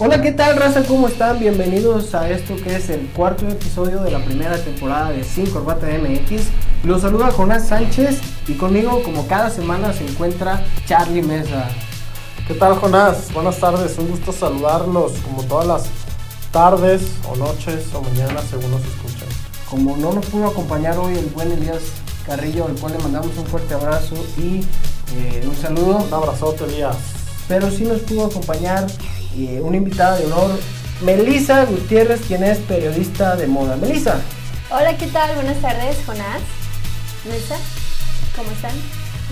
Hola, ¿qué tal, raza? ¿Cómo están? Bienvenidos a esto que es el cuarto episodio de la primera temporada de Sin Corbata MX. Los saluda Jonás Sánchez y conmigo, como cada semana, se encuentra Charlie Mesa. ¿Qué tal, Jonás? Buenas tardes, un gusto saludarlos como todas las tardes o noches o mañanas según nos escuchan. Como no nos pudo acompañar hoy el buen Elías Carrillo, al cual le mandamos un fuerte abrazo y eh, un saludo. Un abrazote, Elías. Pero sí nos pudo acompañar eh, una invitada de honor, Melisa Gutiérrez, quien es periodista de moda. Melisa. Hola, ¿qué tal? Buenas tardes, Jonás. Melissa, ¿cómo están?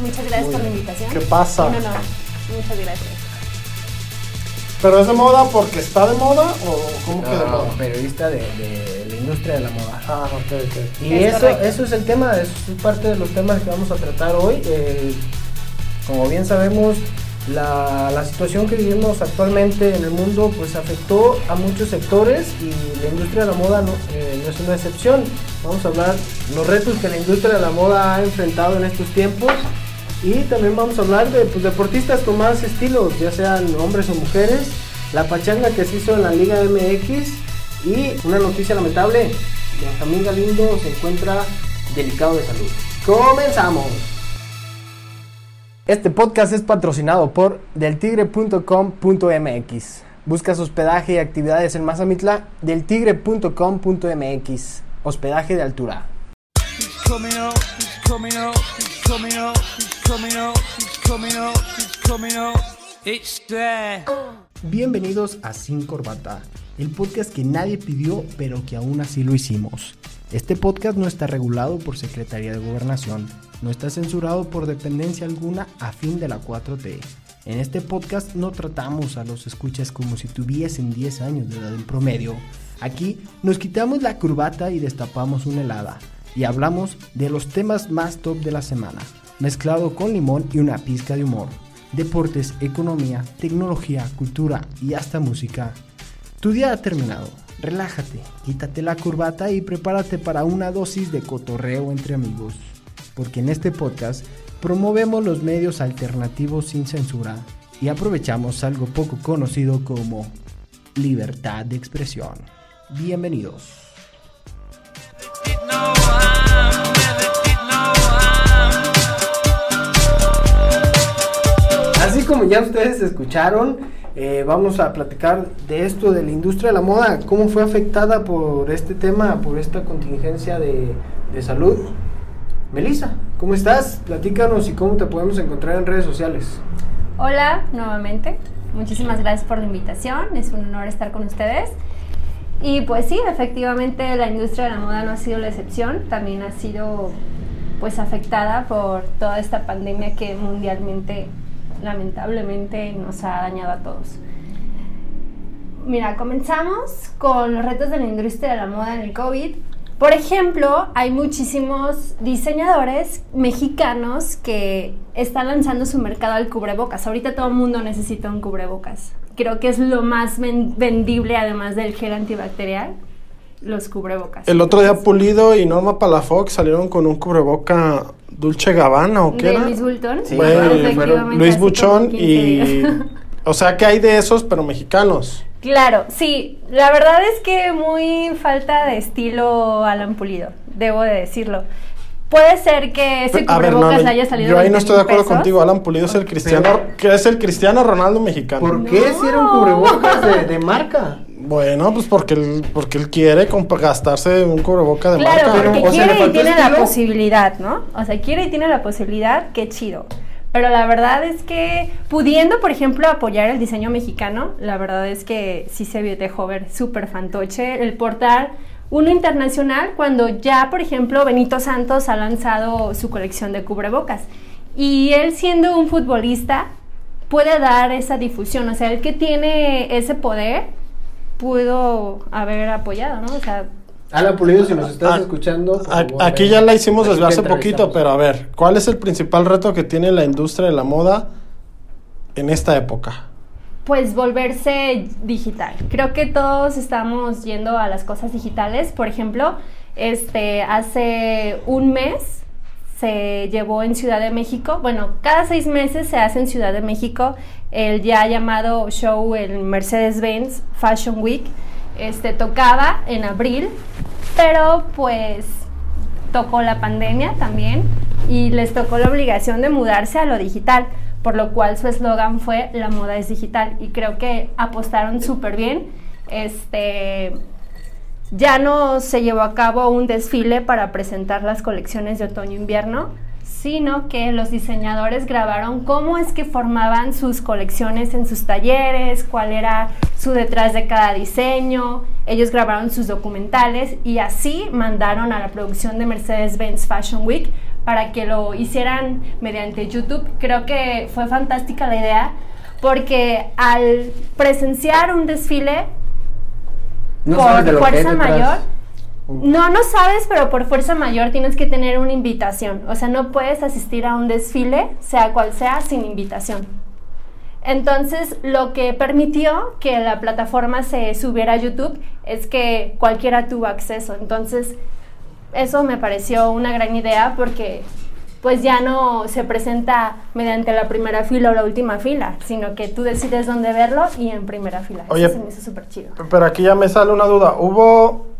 Muchas gracias por la invitación. ¿Qué pasa? No, no, muchas gracias. ¿Pero es de moda porque está de moda o cómo que de No, moda? periodista de, de la industria de la moda. Ah, ok, ok. Y Es eso, correcto. eso es el tema, eso es parte de los temas que vamos a tratar hoy. Eh, como bien sabemos, la, la situación que vivimos actualmente en el mundo pues afectó a muchos sectores y la industria de la moda no, eh, no es una excepción. Vamos a hablar los retos que la industria de la moda ha enfrentado en estos tiempos y también vamos a hablar de pues, deportistas con más estilos, ya sean hombres o mujeres, la pachanga que se hizo en la Liga MX y una noticia lamentable, Benjamín Galindo se encuentra delicado de salud. Comenzamos. Este podcast es patrocinado por deltigre.com.mx. Buscas hospedaje y actividades en Mazamitla, deltigre.com.mx. Hospedaje de altura. Bienvenidos a Sin Corbata, el podcast que nadie pidió pero que aún así lo hicimos. Este podcast no está regulado por Secretaría de Gobernación, no está censurado por dependencia alguna a fin de la 4T. En este podcast no tratamos a los escuchas como si tuviesen 10 años de edad en promedio. Aquí nos quitamos la corbata y destapamos una helada y hablamos de los temas más top de la semana, mezclado con limón y una pizca de humor deportes, economía, tecnología, cultura y hasta música. Tu día ha terminado. Relájate, quítate la corbata y prepárate para una dosis de cotorreo entre amigos. Porque en este podcast promovemos los medios alternativos sin censura y aprovechamos algo poco conocido como libertad de expresión. Bienvenidos. Así como ya ustedes escucharon, eh, vamos a platicar de esto de la industria de la moda, cómo fue afectada por este tema, por esta contingencia de, de salud. Melissa, ¿cómo estás? Platícanos y cómo te podemos encontrar en redes sociales. Hola, nuevamente. Muchísimas gracias por la invitación. Es un honor estar con ustedes. Y pues sí, efectivamente la industria de la moda no ha sido la excepción. También ha sido pues afectada por toda esta pandemia que mundialmente lamentablemente nos ha dañado a todos. Mira, comenzamos con los retos de la industria de la moda en el COVID. Por ejemplo, hay muchísimos diseñadores mexicanos que están lanzando su mercado al cubrebocas. Ahorita todo el mundo necesita un cubrebocas. Creo que es lo más ven- vendible, además del gel antibacterial, los cubrebocas. El otro día Pulido y Norma Palafox salieron con un cubreboca Dulce Gabbana o qué de era? Luis Bulton. Sí, Bueno, Efectivamente, fueron Luis Buchón 15 y... O sea que hay de esos, pero mexicanos. Claro, sí. La verdad es que muy falta de estilo Alan Pulido, debo de decirlo. Puede ser que ese A ver, no, cubrebocas no, le haya salido yo ahí 20 no estoy de acuerdo pesos. contigo. Alan Pulido es el cristiano, Pero- que es el cristiano Ronaldo mexicano. ¿Por qué si era un cubrebocas de, de marca? Bueno, pues porque él, porque él quiere gastarse un cubreboca de Claro, marca. porque Pero, o sea, ¿le quiere y tiene la estilo? posibilidad, ¿no? O sea, quiere y tiene la posibilidad, qué chido. Pero la verdad es que pudiendo, por ejemplo, apoyar el diseño mexicano, la verdad es que sí se dejó ver súper fantoche el portar uno internacional cuando ya, por ejemplo, Benito Santos ha lanzado su colección de cubrebocas. Y él siendo un futbolista puede dar esa difusión, o sea, el que tiene ese poder pudo haber apoyado, ¿no? O sea, Alan Pulido, si nos estás Ah, escuchando. A- favor, Aquí ya la hicimos desde hace poquito, pero a ver, ¿cuál es el principal reto que tiene la industria de la moda en esta época? Pues volverse digital. Creo que todos estamos yendo a las cosas digitales. Por ejemplo, este hace un mes se llevó en Ciudad de México. Bueno, cada seis meses se hace en Ciudad de México el ya llamado show, el Mercedes-Benz Fashion Week. Este tocaba en abril, pero pues tocó la pandemia también y les tocó la obligación de mudarse a lo digital, por lo cual su eslogan fue La moda es digital y creo que apostaron súper bien. Este, ya no se llevó a cabo un desfile para presentar las colecciones de otoño-invierno, sino que los diseñadores grabaron cómo es que formaban sus colecciones en sus talleres, cuál era su detrás de cada diseño, ellos grabaron sus documentales y así mandaron a la producción de Mercedes-Benz Fashion Week para que lo hicieran mediante YouTube. Creo que fue fantástica la idea porque al presenciar un desfile No por fuerza mayor. No, no sabes, pero por fuerza mayor tienes que tener una invitación. O sea, no puedes asistir a un desfile, sea cual sea, sin invitación. Entonces, lo que permitió que la plataforma se subiera a YouTube es que cualquiera tuvo acceso. Entonces, eso me pareció una gran idea porque pues ya no se presenta mediante la primera fila o la última fila, sino que tú decides dónde verlo y en primera fila. Oye, eso se me hizo súper chido. Pero aquí ya me sale una duda. ¿Hubo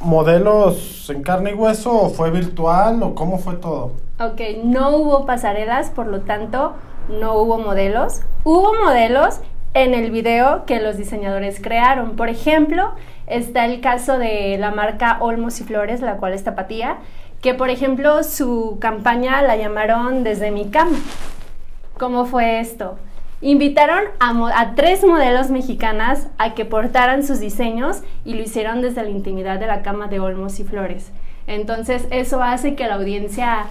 modelos en carne y hueso o fue virtual o cómo fue todo? Ok, no hubo pasarelas, por lo tanto, no hubo modelos. Hubo modelos en el video que los diseñadores crearon. Por ejemplo, está el caso de la marca Olmos y Flores, la cual es tapatía, que por ejemplo su campaña la llamaron Desde mi cama. ¿Cómo fue esto? Invitaron a, tres modelos mexicanas a que portaran sus diseños y lo hicieron desde la intimidad de la cama de Olmos y Flores. Entonces eso hace que la audiencia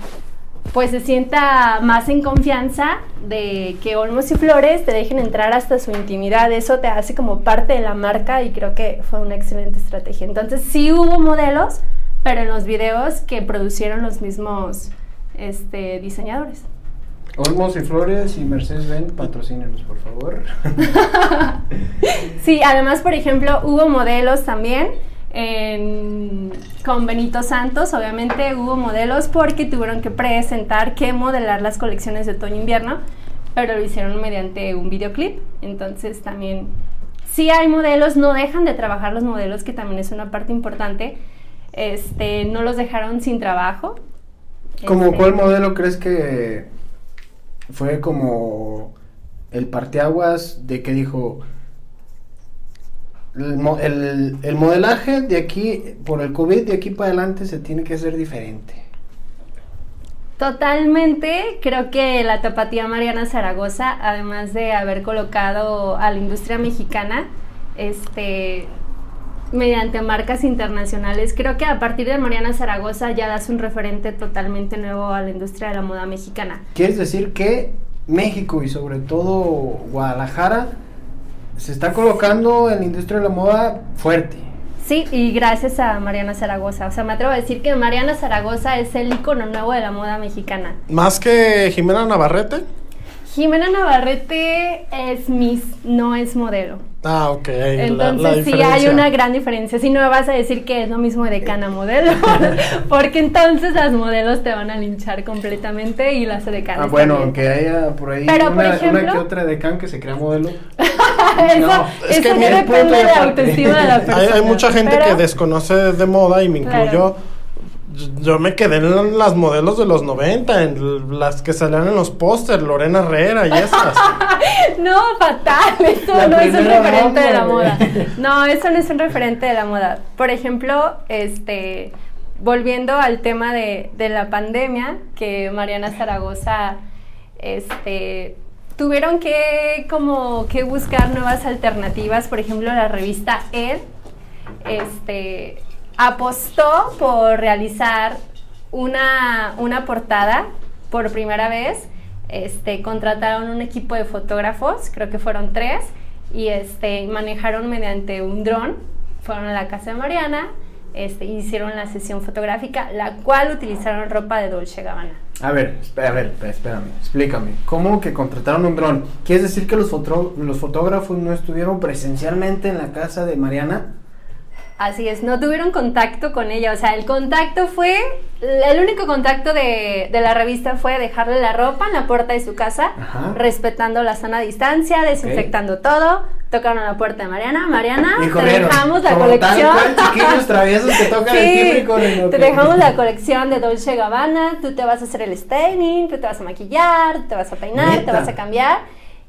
pues se sienta más en confianza de que Olmos y Flores te dejen entrar hasta su intimidad. Eso te hace como parte de la marca y creo que fue una excelente estrategia. Entonces sí hubo modelos, pero en los videos que producieron los mismos este, diseñadores. Olmos y Flores y Mercedes-Benz, patrocínenos, por favor. Sí, además, por ejemplo, hubo modelos también en- con Benito Santos. Obviamente hubo modelos porque tuvieron que presentar que modelar las colecciones de otoño-invierno, pero lo hicieron mediante un videoclip. Entonces también, sí hay modelos, no dejan de trabajar los modelos, que también es una parte importante. Este, no los dejaron sin trabajo. ¿Como Este, cuál modelo crees que fue como el parteaguas de que dijo el, el modelaje de aquí, por el COVID, de aquí para adelante se tiene que hacer diferente? Totalmente, creo que la tapatía Mariana Zaragoza, además de haber colocado a la industria mexicana, este, mediante marcas internacionales, creo que a partir de Mariana Zaragoza ya das un referente totalmente nuevo a la industria de la moda mexicana. ¿Quieres decir que México y sobre todo Guadalajara se está colocando en la industria de la moda fuerte? Sí, y gracias a Mariana Zaragoza. O sea, me atrevo a decir que Mariana Zaragoza es el icono nuevo de la moda mexicana. Más que Jimena Navarrete. Jimena Navarrete es Miss, no es modelo. Ah, ok. la- Entonces la sí hay una gran diferencia. Si no me vas a decir que es lo mismo de cana modelo, porque entonces las modelos te van a linchar completamente y las de cana. Ah, bueno, aunque haya por ahí Pero, por una, ejemplo- una que otra de can que se crea modelo. eso, no, es que eso punto depende de la autoestima de la persona. Hay, hay mucha gente pero- que desconoce de moda y me incluyo. Yo- Yo me quedé en las modelos de los 90, en las que salían en los pósters, Lorena Herrera y esas. No, fatal, eso La no es un referente de la moda. No, eso no es un referente de la moda. Por ejemplo, este, volviendo al tema de, de la pandemia, que Mariana Zaragoza, este, tuvieron que como que buscar nuevas alternativas. Por ejemplo, la revista Ed, este, apostó por realizar una, una portada por primera vez. Este, contrataron un equipo de fotógrafos, creo que fueron tres, y este, manejaron mediante un dron, fueron a la casa de Mariana, este, hicieron la sesión fotográfica, la cual utilizaron ropa de Dolce Gabbana. A ver, a ver, espérame, explícame. ¿Cómo que contrataron un dron? ¿Quieres decir que los, los fotógrafos no estuvieron presencialmente en la casa de Mariana? Así es, no tuvieron contacto con ella, o sea, el contacto fue, el único contacto de, de la revista fue dejarle la ropa en la puerta de su casa, Ajá. respetando la sana distancia, desinfectando todo, tocaron a la puerta de Mariana, Mariana, te dejamos la Como colección. Tal cual, chiquillos traviesos que tocan el timbre y corren, ok. te dejamos la colección de Dolce Gabbana, tú te vas a hacer el staining, tú te vas a maquillar, te vas a peinar, te vas a cambiar.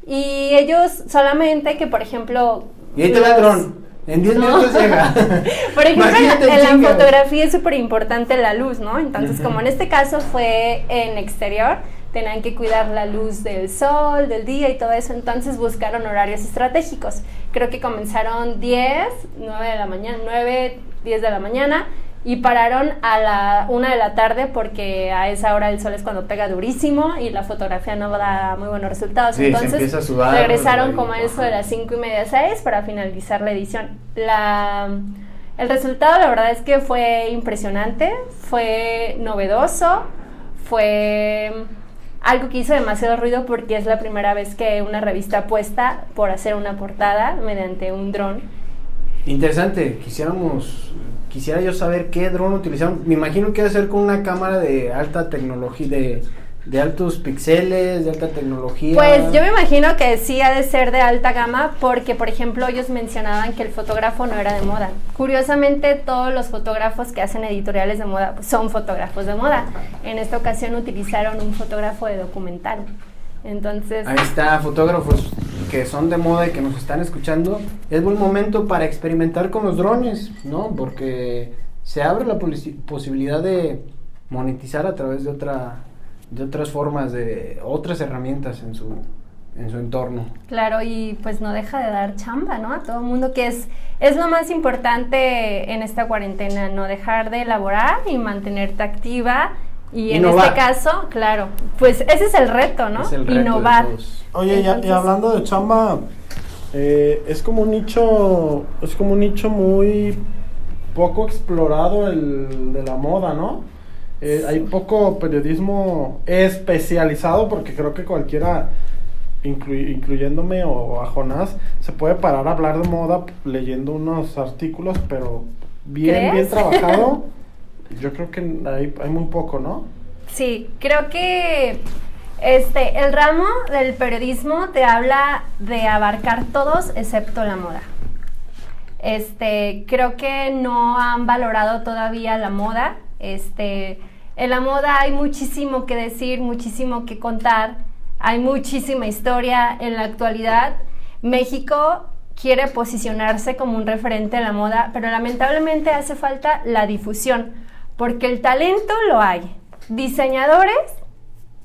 Y ellos solamente que, por ejemplo... Y ahí te el dron. En 10 No. minutos llega. Por ejemplo, en, Imagínate la- en la chinga. fotografía es súper importante la luz, ¿no? Entonces, como en este caso fue en exterior, tenían que cuidar la luz del sol, del día y todo eso, entonces buscaron horarios estratégicos. Creo que comenzaron 10, 9 de la mañana, 9, 10 de la mañana y pararon a la 1 de la tarde porque a esa hora el sol es cuando pega durísimo y la fotografía no da muy buenos resultados. Sí, entonces, a sudar, regresaron como a eso de las 5 y media, 6 para finalizar la edición. La, el resultado, la verdad es que fue impresionante, fue novedoso, fue algo que hizo demasiado ruido porque es la primera vez que una revista apuesta por hacer una portada mediante un dron. Interesante, quisiéramos, quisiera yo saber qué dron utilizaron. Me imagino que debe ser con una cámara de alta tecnología, de, de altos píxeles, de alta tecnología. Pues yo me imagino que sí ha de ser de alta gama porque, por ejemplo, ellos mencionaban que el fotógrafo no era de moda. Curiosamente, todos los fotógrafos que hacen editoriales de moda pues, son fotógrafos de moda. En esta ocasión utilizaron un fotógrafo de documental. Entonces, Ahí está, fotógrafos que son de moda y que nos están escuchando. Es buen momento para experimentar con los drones, ¿no? Porque se abre la posi- posibilidad de monetizar a través de otra de otras formas de otras herramientas en su en su entorno. Claro, y pues no deja de dar chamba, ¿no? A todo el mundo, que es, es lo más importante en esta cuarentena, no dejar de elaborar y mantenerte activa. Y en este caso, claro, pues ese es el reto, ¿no? Es el reto de Innovar. Oye, y, hablando de chamba, eh, es como un nicho, es como un nicho muy poco explorado el de la moda, ¿no? Eh, Hay poco periodismo especializado porque creo que cualquiera, inclu- incluyéndome o a Jonás, se puede parar a hablar de moda leyendo unos artículos, pero bien, bien trabajado. Yo creo que hay, muy poco, ¿no? Sí, creo que este el ramo del periodismo te habla de abarcar todos excepto la moda. Este, creo que no han valorado todavía la moda. Este, en la moda hay muchísimo que decir, muchísimo que contar, hay muchísima historia en la actualidad. México quiere posicionarse como un referente en la moda, pero lamentablemente hace falta la difusión, porque el talento lo hay. Diseñadores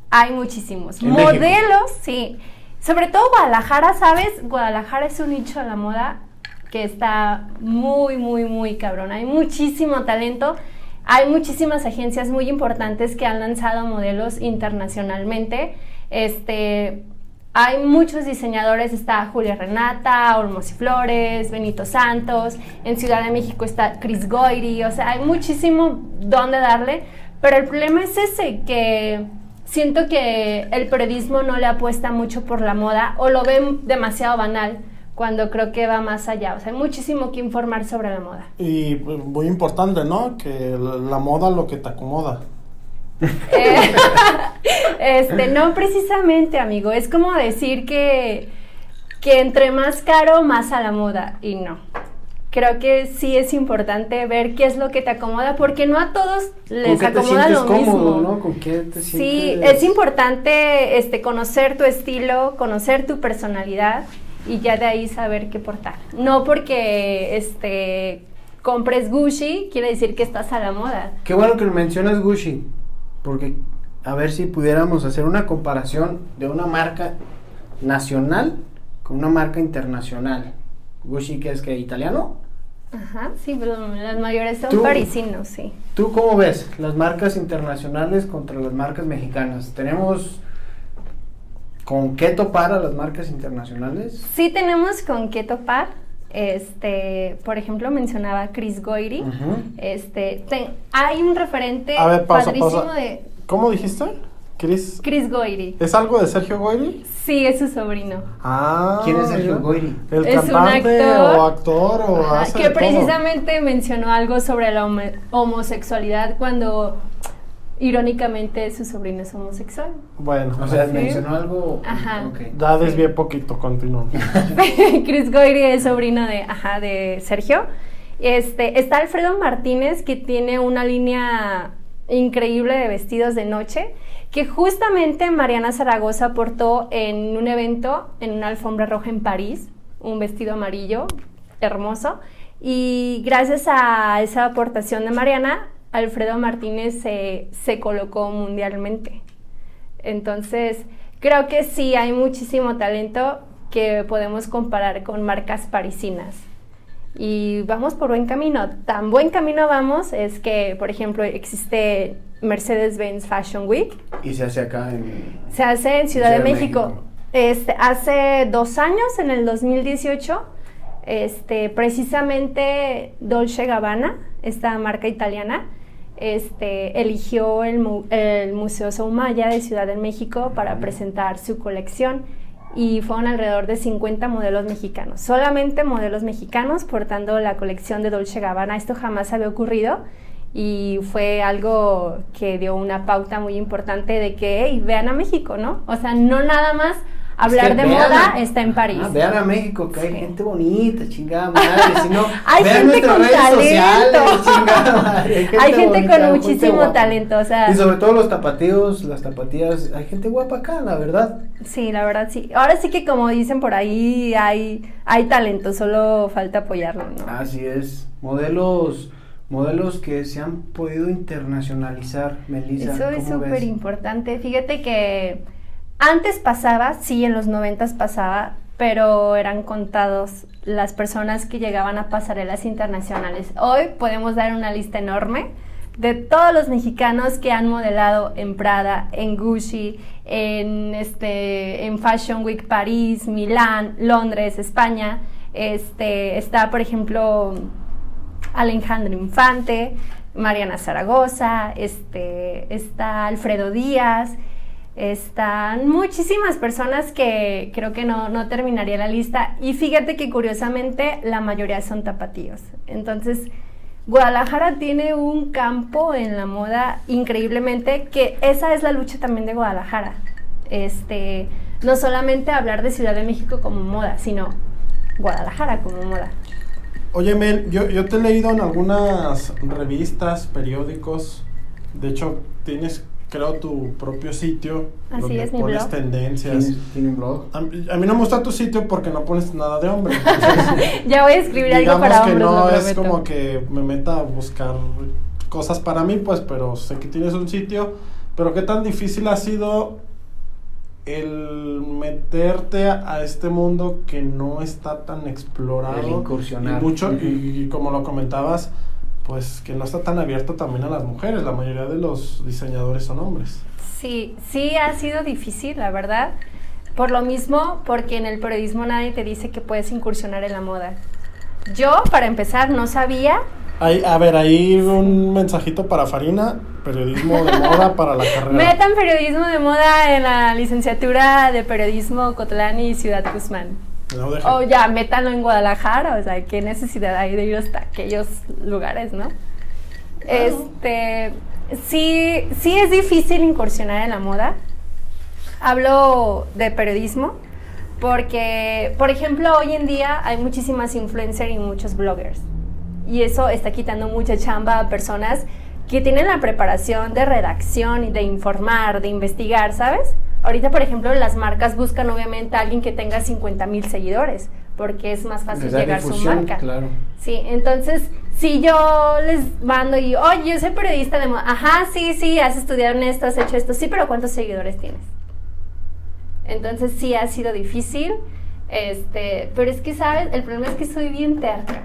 hay muchísimos. En México. Modelos, sí. Sobre todo Guadalajara, ¿sabes? Guadalajara es un nicho de la moda que está muy, muy, muy cabrón. Hay muchísimo talento. Hay muchísimas agencias muy importantes que han lanzado modelos internacionalmente. Este, hay muchos diseñadores, está Julia Renata, Olmos y Flores, Benito Santos, en Ciudad de México está Chris Goyri, o sea, hay muchísimo donde darle, pero el problema es ese, que siento que el periodismo no le apuesta mucho por la moda o lo ven demasiado banal cuando creo que va más allá, o sea, hay muchísimo que informar sobre la moda. Y pues, muy importante, ¿no? Que la moda lo que te acomoda. Eh, este, no precisamente, amigo. Es como decir que, que entre más caro, más a la moda. Y no. Creo que sí es importante ver qué es lo que te acomoda, porque no a todos ¿Con les qué te acomoda sientes lo cómodo, mismo. no? ¿Con qué te Sí, es importante este, conocer tu estilo, conocer tu personalidad y ya de ahí saber qué portar. No porque este, compres Gucci quiere decir que estás a la moda. Qué bueno que mencionas Gucci, porque a ver si pudiéramos hacer una comparación de una marca nacional con una marca internacional. Gucci, que es que italiano. Ajá, sí, pero las mayores son parisinos, sí. ¿Tú cómo ves las marcas internacionales contra las marcas mexicanas? ¿Tenemos con qué topar a las marcas internacionales? Sí tenemos con qué topar. Este, por ejemplo, mencionaba Chris Goyri. Ujú. Este, te- hay un referente A ver, pausa, padrísimo pausa. de ¿Cómo dijiste? Chris. Chris Goiri. ¿Es algo de Sergio Goyri? Sí, es su sobrino. Ah. ¿Quién es Sergio. Goyri? El Es un actor. o actor o hace que de todo. precisamente mencionó algo sobre la homo- homosexualidad cuando irónicamente su sobrino es homosexual. Bueno, O sea, Sí. mencionó algo. Ajá. ok. ya desvié poquito, continuamos. Chris Goyri es sobrino de, ajá, de Sergio. Este, está Alfredo Martínez que tiene una línea increíble de vestidos de noche que justamente Mariana Zaragoza portó en un evento en una alfombra roja en París, un vestido amarillo hermoso y gracias a esa aportación de Mariana, Alfredo Martínez se, se colocó mundialmente. Entonces, creo que sí hay muchísimo talento que podemos comparar con marcas parisinas. Y vamos por buen camino. Tan buen camino vamos es que, por ejemplo, existe Mercedes-Benz Fashion Week. Y se hace acá en. Se hace en Ciudad, de, México. Este, hace dos años, en el 2018, este, precisamente Dolce Gabbana, esta marca italiana, este, eligió el, mu- el Museo Soumaya de Ciudad de México para presentar su colección y fueron alrededor de 50 modelos mexicanos, solamente modelos mexicanos portando la colección de Dolce Gabbana. Esto jamás había ocurrido y fue algo que dio una pauta muy importante de que, hey, vean a México, ¿no? O sea, no nada más hablar Es que de vean moda está en París. Ah, vean a México, que hay Sí. gente bonita, chingada madre. Si no, Hay vean gente con redes talento. sociales, chingada madre. Hay gente bonita, con muchísimo talento, o sea- Y sobre todo los tapatíos, las tapatías, hay gente guapa acá, la verdad. Sí, la verdad sí. Ahora sí que como dicen por ahí, hay, hay talento, solo falta apoyarlo, ¿no? Así es. Modelos, modelos que se han podido internacionalizar, Melissa. Eso es súper importante. Fíjate que antes pasaba, sí, en los noventas pasaba, pero eran contados las personas que llegaban a pasarelas internacionales. Hoy podemos dar una lista enorme de todos los mexicanos que han modelado en Prada, en Gucci, en este, en Fashion Week París, Milán, Londres, España. Este, está, por ejemplo, Alejandro Infante, Mariana Zaragoza, este, está Alfredo Díaz, están muchísimas personas que creo que no, no terminaría la lista. Y fíjate que curiosamente la mayoría son tapatíos. Entonces, Guadalajara tiene un campo en la moda increíblemente que esa es la lucha también de Guadalajara. Este, no solamente hablar de Ciudad de México como moda, sino Guadalajara como moda. Oye, Mel, yo, yo te he leído en algunas revistas, periódicos. De hecho, tienes, creo, tu propio sitio Así donde es, mi pones blog. tendencias. ¿Tiene, un blog? A, mí- a mí no me gusta tu sitio porque no pones nada de hombre. entonces, Ya voy a escribir algo digamos para que hombres, no lo es como que me meta a buscar cosas para mí, pues, pero sé que tienes un sitio. Pero qué tan difícil ha sido el meterte a, a este mundo que no está tan explorado. El incursionar. Y mucho, Ujú. y, y como lo comentabas, pues que no está tan abierto también a las mujeres. La mayoría de los diseñadores son hombres. Sí, sí ha sido difícil, la verdad. Por lo mismo, porque en el periodismo nadie te dice que puedes incursionar en la moda. Yo, para empezar, no sabía. Hay, a ver, ahí un mensajito para Farina, periodismo de moda para la carrera. Metan periodismo de moda en la licenciatura de periodismo Cotlán y Ciudad Guzmán. No O ya, métanlo en Guadalajara, o sea, qué necesidad hay de ir hasta aquellos lugares, ¿no? Este, sí, sí es difícil incursionar en la moda. Hablo de periodismo porque, por ejemplo, hoy en día hay muchísimas influencers y muchos bloggers. Y eso está quitando mucha chamba a personas que tienen la preparación de redacción y de informar, de investigar, ¿sabes? Ahorita, por ejemplo, las marcas buscan obviamente a alguien que tenga 50 mil seguidores, porque es más fácil llegar a su marca. Claro. Sí, entonces, si yo les mando y, oye, yo soy periodista de moda, ajá, sí, sí, has estudiado en esto, has hecho esto, sí, pero ¿cuántos seguidores tienes? Entonces sí ha sido difícil, este, pero es que, ¿sabes? El problema es que soy bien terca.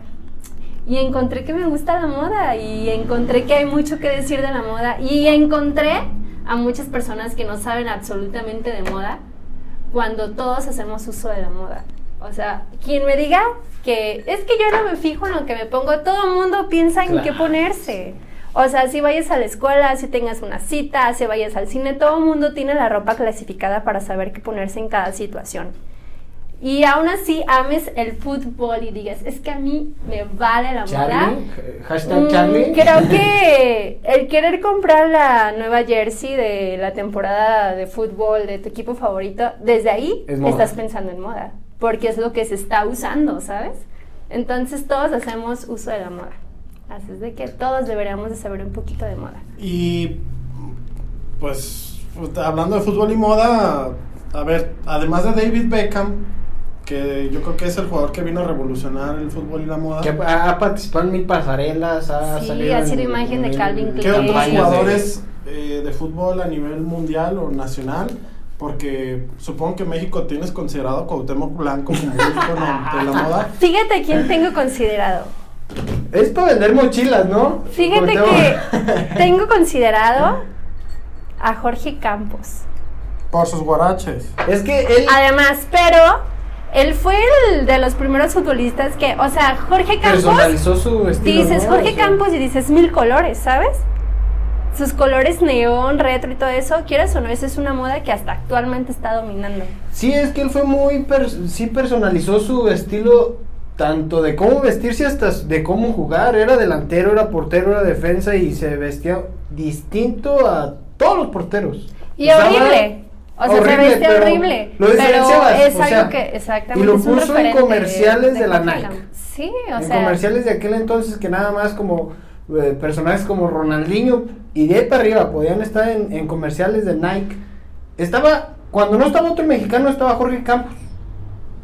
Y encontré que me gusta la moda y encontré que hay mucho que decir de la moda y encontré a muchas personas que no saben absolutamente de moda cuando todos hacemos uso de la moda. O sea, quien me diga que es que yo no me fijo en lo que me pongo, todo el mundo piensa en qué ponerse. O sea, si vayas a la escuela, si tengas una cita, si vayas al cine, todo el mundo tiene la ropa clasificada para saber qué ponerse en cada situación. Y aún así ames el fútbol y digas, es que a mí me vale la moda. Charlie, hashtag Mm, Charlie. Creo que el querer comprar la nueva jersey de la temporada de fútbol de tu equipo favorito, desde ahí Es estás pensando en moda, porque es lo que se está usando, ¿sabes? Entonces todos hacemos uso de la moda. Así es de que todos deberíamos de saber un poquito de moda. Y pues hablando de fútbol y moda, a ver, además de David Beckham, que yo creo que es el jugador que vino a revolucionar el fútbol y la moda. Que ha, ha participado en mil pasarelas, ha Sí, salido ha en- sido imagen de Calvin en ¿Qué Klein. otros de- jugadores eh, de fútbol a nivel mundial o nacional? Porque supongo que México tienes considerado Cuauhtémoc Blanco como un ícono de la moda. Fíjate quién tengo considerado. Es para vender mochilas, ¿no? Fíjate que tengo considerado a Jorge Campos. Por sus guaraches. Es que él... Además, pero él fue el de los primeros futbolistas que, o sea, Jorge Campos, personalizó su estilo. dices ¿no? Jorge Campos y dices mil colores, ¿sabes? Sus colores neón, retro y todo eso, quieras o no, esa es una moda que hasta actualmente está dominando. Sí, es que él fue muy... pers- sí personalizó su estilo tanto de cómo vestirse hasta de cómo jugar. Era delantero, era portero, era defensa y se vestía distinto a todos los porteros. Y Usaba- horrible. O sea, se horrible, pero horrible. Lo pero es o algo que exactamente Y lo puso en comerciales de, la Nike. Sí, o en sea. comerciales de aquel entonces que nada más como eh, personajes como Ronaldinho y de ahí para arriba podían estar en, en comerciales de Nike. Estaba, cuando no estaba otro mexicano, estaba Jorge Campos.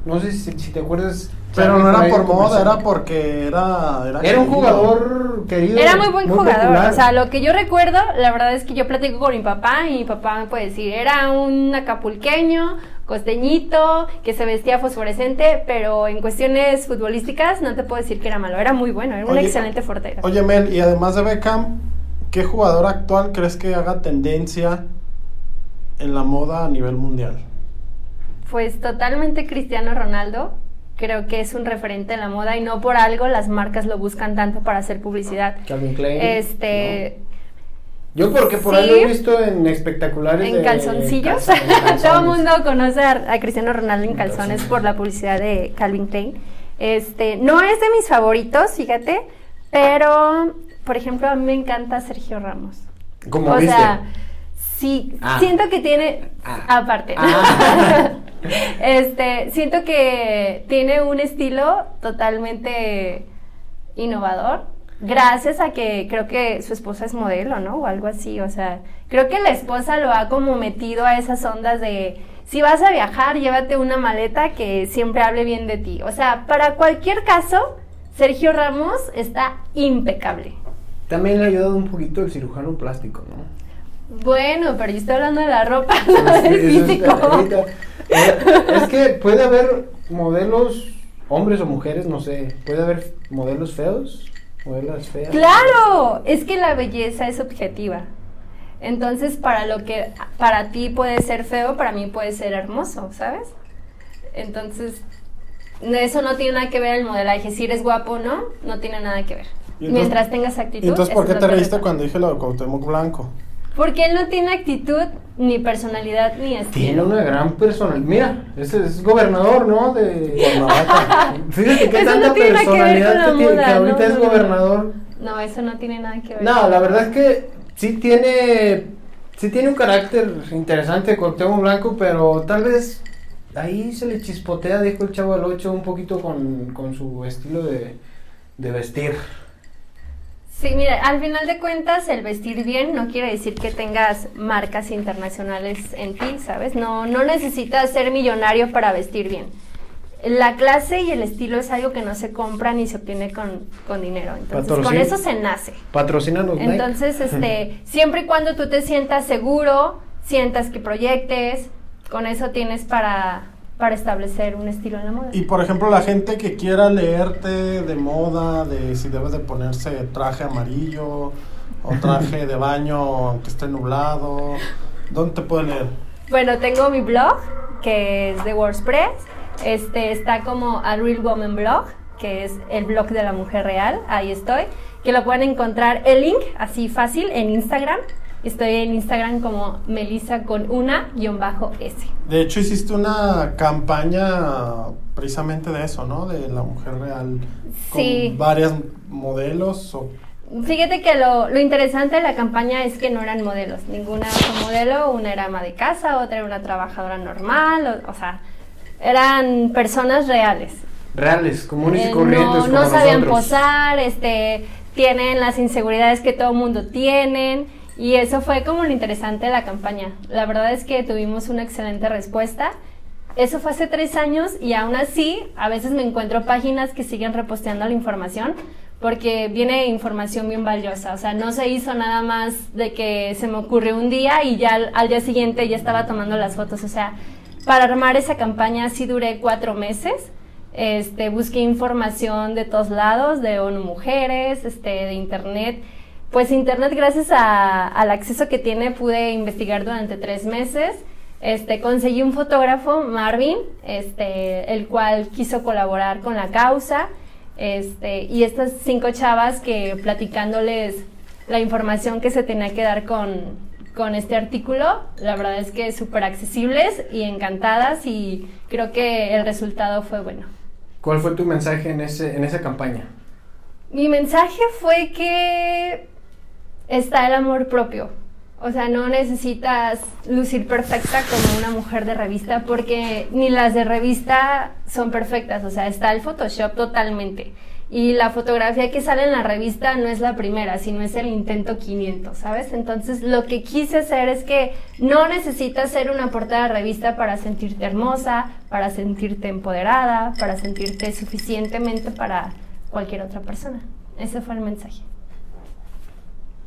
No sé si, si te acuerdas. Pero no era por moda, era porque era... Era, Era un jugador querido. Era muy buen jugador. popular. O sea, lo que yo recuerdo, la verdad es que yo platico con mi papá y mi papá me puede decir, era un acapulqueño, costeñito, que se vestía fosforescente, pero en cuestiones futbolísticas no te puedo decir que era malo. Era muy bueno, era un Oye, excelente portero. Oye, Mel, y además de Beckham, ¿qué jugador actual crees que haga tendencia en la moda a nivel mundial? Pues totalmente Cristiano Ronaldo. Creo que es un referente en la moda y no por algo las marcas lo buscan tanto para hacer publicidad. Calvin Klein. Este, Yo porque por Sí. ahí lo he visto en espectaculares. en de- calzoncillos. calza- en calzones. Todo el mundo conoce a, a Cristiano Ronaldo en calzones por la publicidad de Calvin Klein. Este, no es de mis favoritos, fíjate, pero por ejemplo a mí me encanta Sergio Ramos. Como o viste. sea, sí, Ah. siento que tiene Ah. aparte. Ah. este, siento que tiene un estilo totalmente innovador. Gracias a que creo que su esposa es modelo, ¿no? O algo así, o sea, creo que la esposa lo ha como metido a esas ondas de si vas a viajar, llévate una maleta que siempre hable bien de ti. O sea, para cualquier caso, Sergio Ramos está impecable. También le ha ayudado un poquito el cirujano plástico, ¿no? Bueno, pero yo estoy hablando de la ropa, no del físico. ahorita. Eh, Es que puede haber modelos, hombres o mujeres, no sé. Puede haber modelos feos, modelos feas. Claro, es que la belleza es objetiva. Entonces, para lo que para ti puede ser feo, para mí puede ser hermoso, ¿sabes? Entonces, eso no tiene nada que ver el modelaje. Si eres guapo o no, no tiene nada que ver. Entonces- Mientras tengas actitud. ¿Y entonces por qué es te reíste cuando dije lo de Cuauhtémoc Blanco? Porque él no tiene actitud, ni personalidad, ni Tiene estilo. una gran personalidad. Mira, ese es gobernador, ¿no? De Cuernavaca. Fíjate qué no tanta tiene nada que ver personalidad con la que tiene, que ahorita no, es no, gobernador. No, eso no tiene nada que ver. No, la verdad es que sí tiene, sí tiene un carácter interesante Cuauhtémoc Blanco, pero tal vez ahí se le chispotea, dijo el Chavo del Ocho, un poquito con, con su estilo de, de vestir. Sí, mira, al final de cuentas, el vestir bien no quiere decir que tengas marcas internacionales en ti, ¿sabes? No, no necesitas ser millonario para vestir bien. La clase y el estilo es algo que no se compra ni se obtiene con, con dinero. Entonces, con Patrocin- eso se nace. Patrocínanos, Nike. Entonces, este, siempre y cuando tú te sientas seguro, sientas que proyectes, con eso tienes para, para establecer un estilo en la moda. Y por ejemplo, la gente que quiera leerte de moda, de si debes de ponerse traje amarillo o traje de baño aunque esté nublado, ¿dónde te puede leer? Bueno, tengo mi blog, que es de WordPress. Este está como a Real Woman Blog, que es el blog de la mujer real, ahí estoy, que lo pueden encontrar el link así fácil en Instagram. Estoy en Instagram como Melissa con una guion bajo S. De hecho, hiciste una campaña precisamente de eso, ¿no? De la mujer real. Con Sí. varias modelos. O... Fíjate que lo, lo interesante de la campaña es que no eran modelos. Ninguna fue modelo, una era ama de casa, otra era una trabajadora normal, o, o sea, eran personas reales. Reales, comunes y Eh, corrientes. no, como no sabían nosotros. posar, este, tienen las inseguridades que todo mundo tienen y eso fue como lo interesante de la campaña. La verdad es que tuvimos una excelente respuesta. Eso fue hace tres años y aún así a veces me encuentro páginas que siguen reposteando la información porque viene información bien valiosa. O sea, no se hizo nada más de que se me ocurrió un día y ya al, día siguiente ya estaba tomando las fotos. O sea, para armar esa campaña sí duré cuatro meses. Este, busqué información de todos lados, de ONU Mujeres, este, de Internet. Pues Internet, gracias a- al acceso que tiene, pude investigar durante tres meses. Este, conseguí un fotógrafo, Marvin, este, el cual quiso colaborar con la causa. Este, y estas cinco chavas que platicándoles la información que se tenía que dar con, con este artículo, la verdad es que súper accesibles y encantadas y creo que el resultado fue bueno. ¿Cuál fue tu mensaje en, ese, en esa campaña? Mi mensaje fue que está el amor propio. O sea, no necesitas lucir perfecta como una mujer de revista porque ni las de revista son perfectas. O sea, está el Photoshop totalmente. Y la fotografía que sale en la revista no es la primera, sino es el intento 500, ¿sabes? Entonces, lo que quise hacer es que no necesitas ser una portada de revista para sentirte hermosa, para sentirte empoderada, para sentirte suficientemente para cualquier otra persona. Ese fue el mensaje.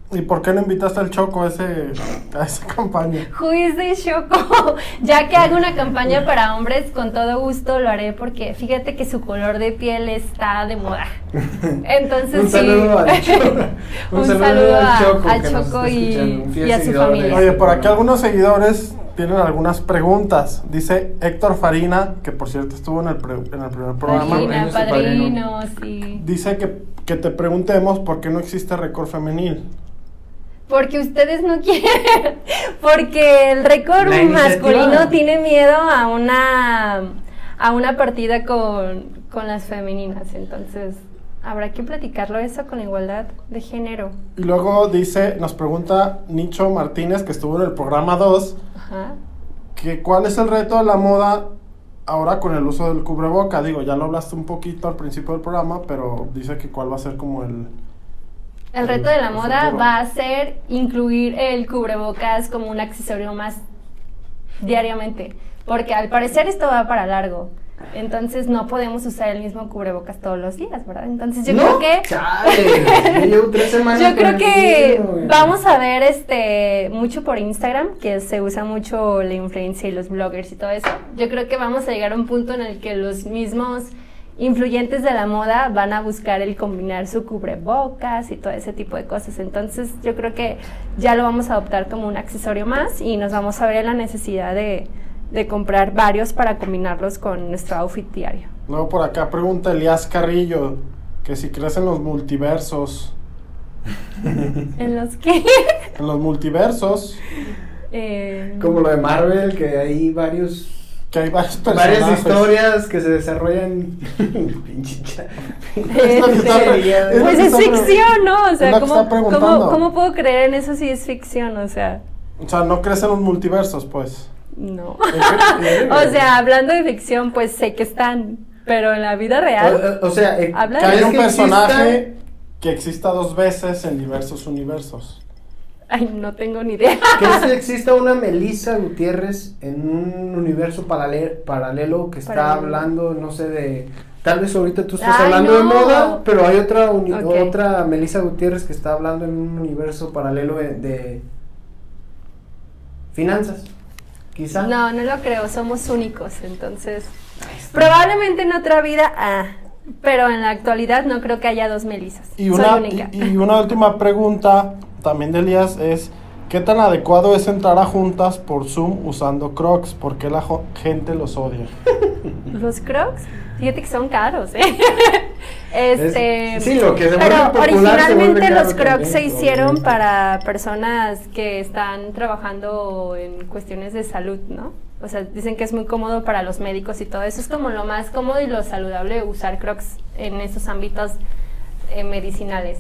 ¿Y por qué no invitaste al Choco a, ese, a esa campaña? Juiz de Choco. ya que hago una campaña para hombres, con todo gusto lo haré porque fíjate que su color de piel está de moda. Entonces Un sí. saludo al Choco. Un saludo al Choco, al Choco y- a su familia. Oye, por aquí algunos seguidores tienen algunas preguntas. Dice Héctor Farina, que por cierto estuvo en el, pre- en el primer programa. Sí, padrino. padrino, sí. Dice que, que te preguntemos por qué no existe récord femenil. Porque ustedes no quieren. Porque el récord masculino tiene miedo a una a una partida con, con las femeninas. Entonces, habrá que platicarlo eso con la igualdad de género. Y luego dice, nos pregunta Nicho Martínez, que estuvo en el programa 2, Ajá. que cuál es el reto de la moda ahora con el uso del cubreboca. Digo, ya lo hablaste un poquito al principio del programa, pero dice que cuál va a ser como el... El reto de la moda va a ser incluir el cubrebocas como un accesorio más diariamente, porque al parecer esto va para largo. Entonces no podemos usar el mismo cubrebocas todos los días, ¿verdad? Entonces yo No, creo que chale, llevo tres semanas yo creo que vamos a ver este mucho por Instagram, que se usa mucho la influencia y los bloggers y todo eso. Yo creo que vamos a llegar a un punto en el que los mismos influyentes de la moda van a buscar el combinar su cubrebocas y todo ese tipo de cosas. Entonces, yo creo que ya lo vamos a adoptar como un accesorio más y nos vamos a ver en la necesidad de, de comprar varios para combinarlos con nuestro outfit diario. Luego por acá pregunta Elías Carrillo, que si crees en los multiversos. En los que En los multiversos, eh, Como lo de Marvel, que hay varios que hay varios personajes. varias historias que se desarrollan. Pinche cha- Es lo que está pre- Sería- es lo Pues que es ficción, ¿no? O sea, que ¿cómo, cómo, cómo puedo creer en eso si es ficción? O sea, O sea, no crees en los multiversos, pues. no. O sea, hablando de ficción, pues sé que están, pero en la vida real. O, o sea, eh, de- Hay un que personaje exista- que exista dos veces en diversos universos. Ay, no tengo ni idea. Que si exista una Melissa Gutiérrez en un universo paralelo, paralelo que está Paralelo. hablando, no sé, de... Tal vez ahorita tú estás Ay, hablando de moda, pero hay otra uni- otra Melissa Gutiérrez que está hablando en un universo paralelo de, de finanzas. Quizá. No, no lo creo, somos únicos, entonces. Probablemente en otra vida, ah, pero en la actualidad no creo que haya dos Melisas. Y Soy una, única. y, y una última pregunta también de Elías es, ¿qué tan adecuado es entrar a juntas por Zoom usando Crocs? ¿Por qué la gente los odia? Los crocs, fíjate que son caros, ¿eh? Este, Es- sí, lo que se pero se originalmente los crocs también, se hicieron para personas que están trabajando en cuestiones de salud, ¿no? O sea, dicen que es muy cómodo para los médicos y todo eso es como lo más cómodo y lo saludable usar crocs en esos ámbitos eh, medicinales.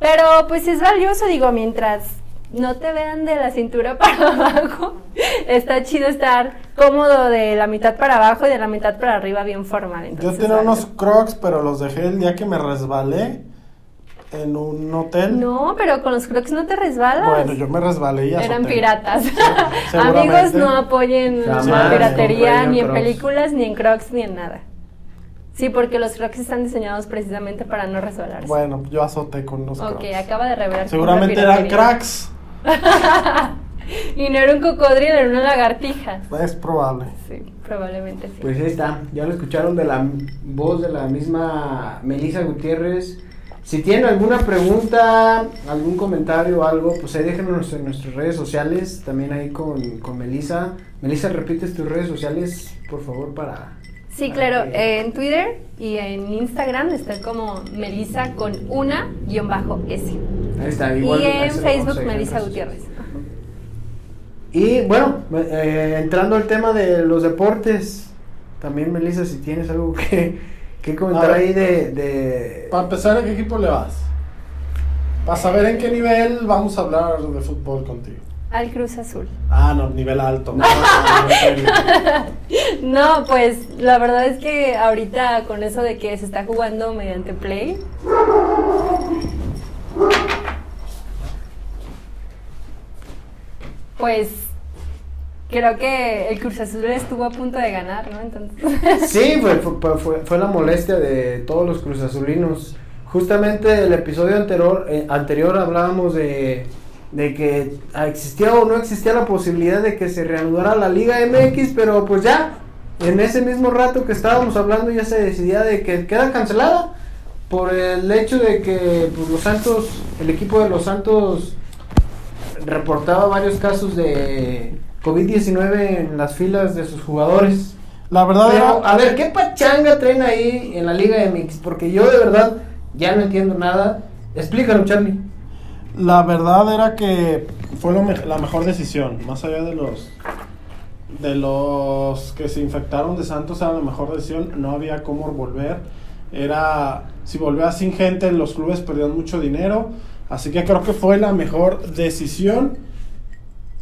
Pero pues es valioso, digo, mientras no te vean de la cintura para abajo, está chido estar cómodo de la mitad para abajo y de la mitad para arriba bien formal. Yo tenía vale. unos crocs, pero los dejé el día que me resbalé en un hotel. No, pero con los crocs no te resbalas. Bueno, yo me resbalé y Eran piratas. Amigos, no apoyen Jamás la piratería ni en Crocs. películas, ni en crocs, ni en nada. Sí, porque los crocs están diseñados precisamente para no resbalarse. Bueno, yo azoté con los ok, crocs. acaba de revelar. Seguramente eran cracks. y no era un cocodrilo, era una lagartija. Es probable. Sí, probablemente sí. Pues ahí está, ya lo escucharon de la voz de la misma Melissa Gutiérrez. Si tienen alguna pregunta, algún comentario o algo, pues ahí déjenos en nuestras redes sociales, también ahí con, con Melissa. Melissa, repites tus redes sociales, por favor, para... Sí, para claro. En Twitter y en Instagram está como Melissa con una guion bajo S. Ahí está, Y igual, en Facebook redes Gutiérrez. Y bueno, eh, entrando al tema de los deportes, también Melissa, si tienes algo que, que comentar ver. ahí de... de... Para empezar, ¿a qué equipo le vas? Para saber en qué nivel vamos a hablar de fútbol contigo. Al Cruz Azul. Ah, no, nivel alto. No, no, no, en serio. No, pues la verdad es que ahorita con eso de que se está jugando mediante Play. Pues creo que el Cruz Azul estuvo a punto de ganar, ¿no? Entonces. Sí, fue, fue, fue- fue la molestia de todos los cruzazulinos. Justamente el episodio anterior, eh, anterior hablábamos de, de que existía o no existía la posibilidad de que se reanudara la Liga MX, pero pues ya, en ese mismo rato que estábamos hablando ya se decidía de que queda cancelada por el hecho de que pues, los Santos, el equipo de los Santos reportaba varios casos de COVID-19 en las filas de sus jugadores. La verdad Pero, a ver, ¿qué pachanga traen ahí en la Liga MX? Porque yo de verdad ya no entiendo nada. Explícalo, Charlie. La verdad era que fue lo la mejor decisión, más allá de los de los que se infectaron de Santos era la mejor decisión, no había cómo volver. Era si volvía sin gente, los clubes perdían mucho dinero, así que creo que fue la mejor decisión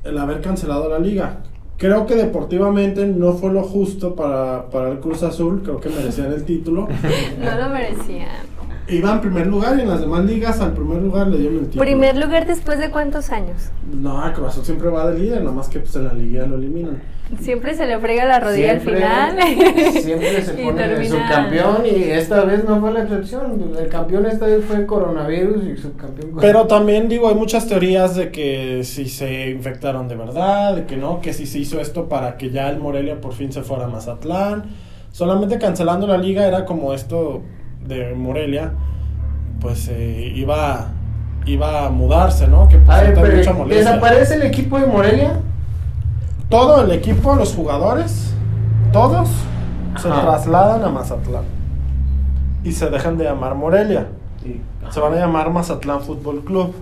el haber cancelado la liga. Creo que deportivamente no fue lo justo para, para el Cruz Azul, creo que merecían el título. No lo merecían. Iba en primer lugar y en las demás ligas al primer lugar le dieron el título. Primer lugar después de cuántos años. No, Cruz Azul siempre va de líder, nomás que pues en la liga lo eliminan. Siempre se le frega la rodilla Siempre- al final. Siempre se pone termina- subcampeón y esta vez no fue la excepción. El campeón esta vez fue coronavirus y subcampeón. fue- Pero también digo, hay muchas teorías de que si se infectaron de verdad, de que no, que si se hizo esto para que ya el Morelia por fin se fuera a Mazatlán. Solamente cancelando la liga era como esto de Morelia, pues eh, iba, iba a mudarse, ¿no? Que pues, ver, desaparece el equipo de Morelia. Todo el equipo, los jugadores, todos se trasladan a Mazatlán. Y se dejan de llamar Morelia. Se van a llamar Mazatlán Fútbol Club.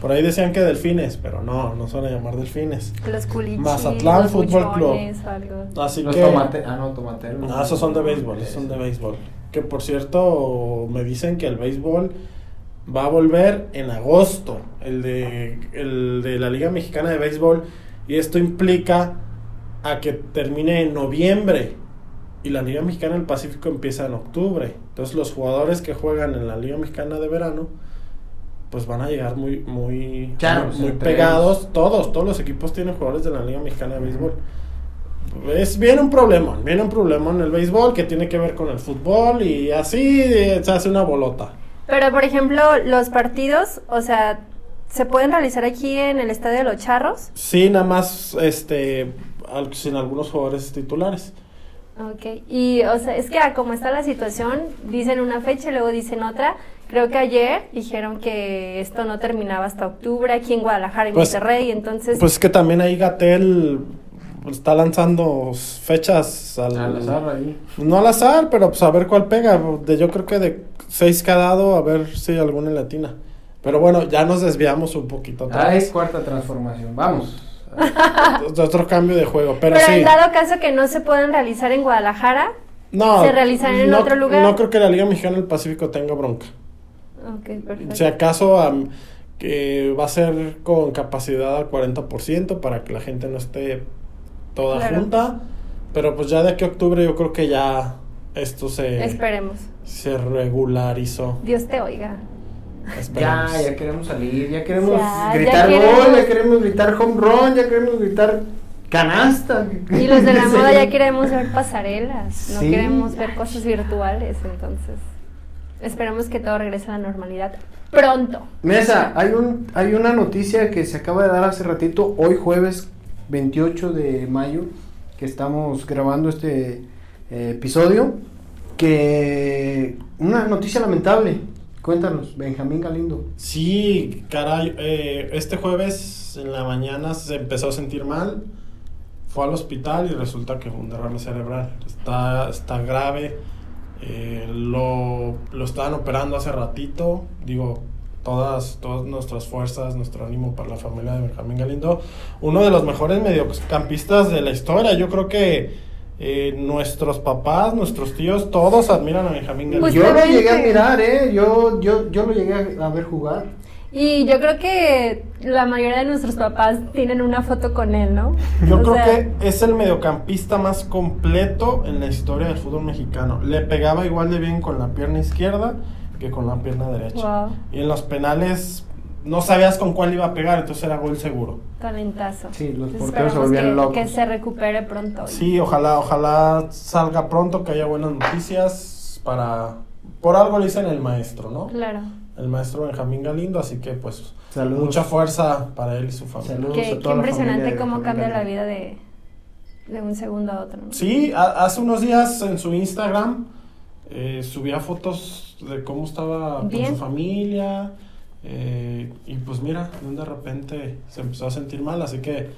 Por ahí decían que Delfines, pero no, no se van a llamar Delfines. Los culichis, Mazatlán los Fútbol Club. buchones algo. Así Los que... tomate- ah, no, tomateros. No, esos son de béisbol, esos son de béisbol. Que por cierto, me dicen que el béisbol va a volver en agosto, el de, el de la Liga Mexicana de Béisbol, y esto implica a que termine en noviembre y la Liga Mexicana del Pacífico empieza en octubre. Entonces los jugadores que juegan en la Liga Mexicana de verano pues van a llegar muy muy Claro, muy pegados todos todos los equipos tienen jugadores de la Liga Mexicana de Béisbol. Es viene un problema, viene un problema en el béisbol que tiene que ver con el fútbol y así eh, se hace una bolota. Pero, por ejemplo, los partidos, o sea, ¿se pueden realizar aquí en el Estadio de los Charros? Sí, nada más este al- sin algunos jugadores titulares. Ok, y o sea, es que ah, como está la situación, dicen una fecha y luego dicen otra. Creo que ayer dijeron que esto no terminaba hasta octubre aquí en Guadalajara y Pues- Monterrey, entonces... Pues que también ahí Gatel está lanzando fechas al, Al azar ahí. No al azar, pero pues a ver cuál pega. De, yo creo que de seis cada dado, a ver si alguna en latina. Pero bueno, ya nos desviamos un poquito Ah, es cuarta transformación. Vamos. De Otro cambio de juego. Pero, Pero, sí. en dado caso que no se puedan realizar en Guadalajara, No, ¿Se realizarán en no- otro lugar? No creo que la Liga Mexicana del Pacífico tenga bronca. ok, perfecto. Si acaso que va a ser con capacidad al 40% para que la gente no esté toda Claro. junta. Pero pues ya de aquí a octubre yo creo que ya esto se, Esperemos. se regularizó. Dios te oiga. Ya, Esperemos. ya queremos salir, ya queremos Ya, ya gritar queremos. gol, ya queremos gritar home run, ya queremos gritar canasta. Y los de la moda ya queremos ver pasarelas, no Sí. queremos ver cosas virtuales, entonces esperemos que todo regrese a la normalidad pronto. Mesa, hay un hay una noticia que se acaba de dar hace ratito, hoy jueves 28 de mayo, que estamos grabando este eh, episodio, que una noticia lamentable. Cuéntanos, Benjamín Galindo. Sí, caray, eh, este jueves en la mañana se empezó a sentir mal, fue al hospital y resulta que fue un derrame cerebral. Está, está grave, eh, lo, lo estaban operando hace ratito, digo, todas, todas nuestras fuerzas, nuestro ánimo para la familia de Benjamín Galindo, uno de los mejores mediocampistas de la historia, yo creo que eh, nuestros papás, nuestros tíos, todos admiran a Benjamín Galindo. Pues yo lo llegué a mirar, ¿eh? Yo, yo, yo lo llegué a, a ver jugar. Y yo creo que la mayoría de nuestros papás tienen una foto con él, ¿no? Yo O creo sea, que es el mediocampista más completo en la historia del fútbol mexicano. Le pegaba igual de bien con la pierna izquierda que con la pierna derecha. Wow, Y en los penales no sabías con cuál iba a pegar, entonces era gol seguro. talentazo. Sí, los Entonces, porteros se volvían que, locos. que se recupere pronto. Sí, ojalá, ojalá salga pronto, que haya buenas noticias para... Por algo le dicen el maestro, ¿no? Claro. El maestro Benjamín Galindo, así que pues Saludos. mucha fuerza para él y su familia. Saludos. Qué, a qué toda la impresionante cómo cambia la vida de, de un segundo a otro. ¿no? Sí, a- hace unos días en su Instagram eh, subía fotos de cómo estaba Bien. con su familia. eh, y pues mira, de repente se empezó a sentir mal, así que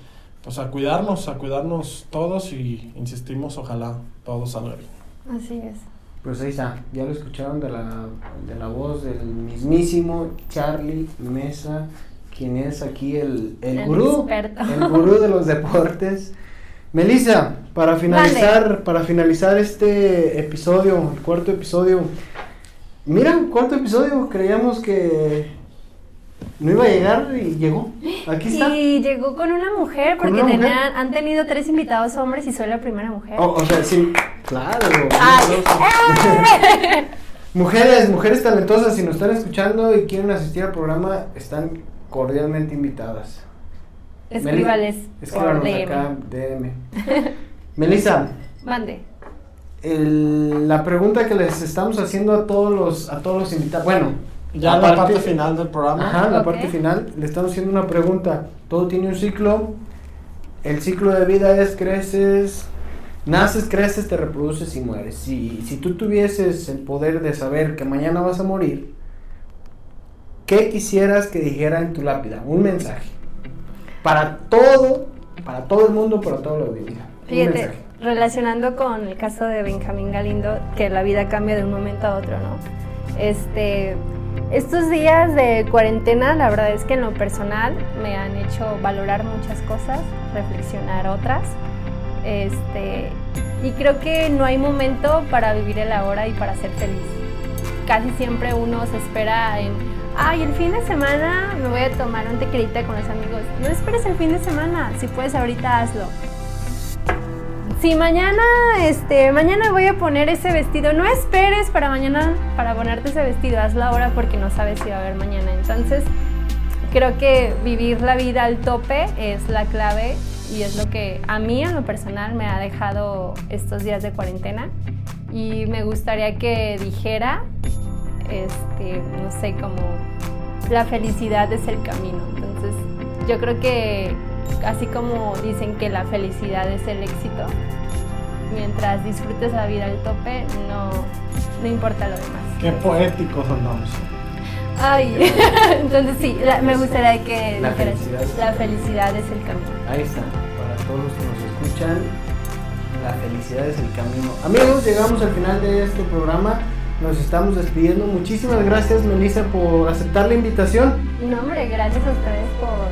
pues a cuidarnos, a cuidarnos todos y insistimos, ojalá todo salga bien. Así es. Pues ahí está, ya lo escucharon de la, de la voz del mismísimo Charlie Mesa, quien es aquí el, el, El gurú, experto. el gurú de los deportes. Melissa, para finalizar, para finalizar este episodio, el cuarto episodio, mira, cuarto episodio, creíamos que no iba a llegar y llegó, aquí está. Y llegó con una mujer, ¿Con porque una mujer? tenían, han tenido tres invitados hombres y soy la primera mujer. O, o sea, sí, claro. Ay. aplauso. mujeres, mujeres talentosas, si nos están escuchando y quieren asistir al programa, están cordialmente invitadas. Escríbales Escríbanos acá, DM. Melissa, Mande. El- la pregunta que les estamos haciendo a todos los, a todos los invitados, bueno, Ya en la parte final del programa. Ajá, la parte final, le estamos haciendo una pregunta. Todo tiene un ciclo. El ciclo de vida es creces, naces, creces, te reproduces y mueres. Si, si tú tuvieses el poder de saber que mañana vas a morir, ¿qué quisieras que dijera en tu lápida? Un mensaje. Para todo, para todo el mundo, para toda la audiencia. Un Fíjate, mensaje. Relacionando con el caso de Benjamín Galindo, que la vida cambia de un momento a otro, ¿no? Este, estos días de cuarentena, la verdad es que en lo personal me han hecho valorar muchas cosas, reflexionar otras. Este, y creo que no hay momento para vivir el ahora y para ser feliz. Casi siempre uno se espera en, ay, el fin de semana me voy a tomar un tequilita con los amigos. No esperes el fin de semana, si puedes ahorita hazlo. Si mañana, este, mañana voy a poner ese vestido, no esperes para mañana para ponerte ese vestido, hazlo ahora porque no sabes si va a haber mañana. Entonces, creo que vivir la vida al tope es la clave y es lo que a mí en lo personal me ha dejado estos días de cuarentena y me gustaría que dijera, este, no sé, como la felicidad es el camino. Entonces, yo creo que así como dicen que la felicidad es el éxito, mientras disfrutes la vida al tope, no, no importa lo demás. Qué poéticos andamos. Ay, entonces sí, la- me gustaría que La felicidad. la felicidad es el camino. Ahí está, para todos los que nos escuchan. La felicidad es el camino. Amigos, llegamos al final de este programa. Nos estamos despidiendo. Muchísimas gracias, Melissa, por aceptar la invitación. No, hombre, gracias a ustedes por,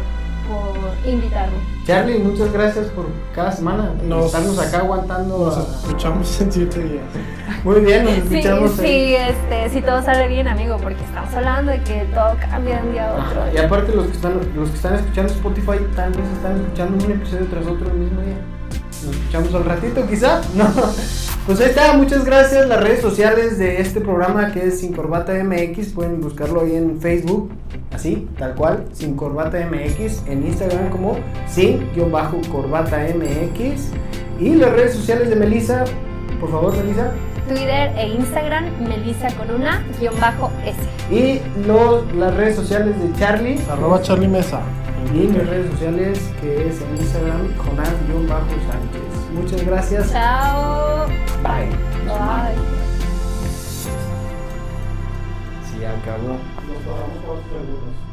por invitarme. Charlie, muchas gracias por cada semana Nos- estarnos acá aguantando. Nos a- escuchamos en siete días. Muy bien, nos Sí, escuchamos. ahí. sí, este, si todo sale bien, amigo, porque estamos hablando de que todo cambia de un día a otro. Ajá, Y aparte los que están los que están escuchando Spotify tal vez están escuchando un episodio tras otro el mismo día. Nos escuchamos al ratito quizá. No. Pues ahí está, muchas gracias. Las redes sociales de este programa que es Sin Corbata MX, pueden buscarlo ahí en Facebook, así, tal cual, Sin Corbata MX, en Instagram como Sin-Corbata MX. Y las redes sociales de Melissa, por favor, Melissa. Twitter e Instagram, Melissa con una, guion bajo S. Y los, las redes sociales de Charlie. Arroba Charlie Mesa. Y mis redes sociales, que es en Instagram, Jonás-Sánchez. Muchas gracias. Chao. Bye. Bye. Sí, acabó. Nos bajamos cuatro segundos.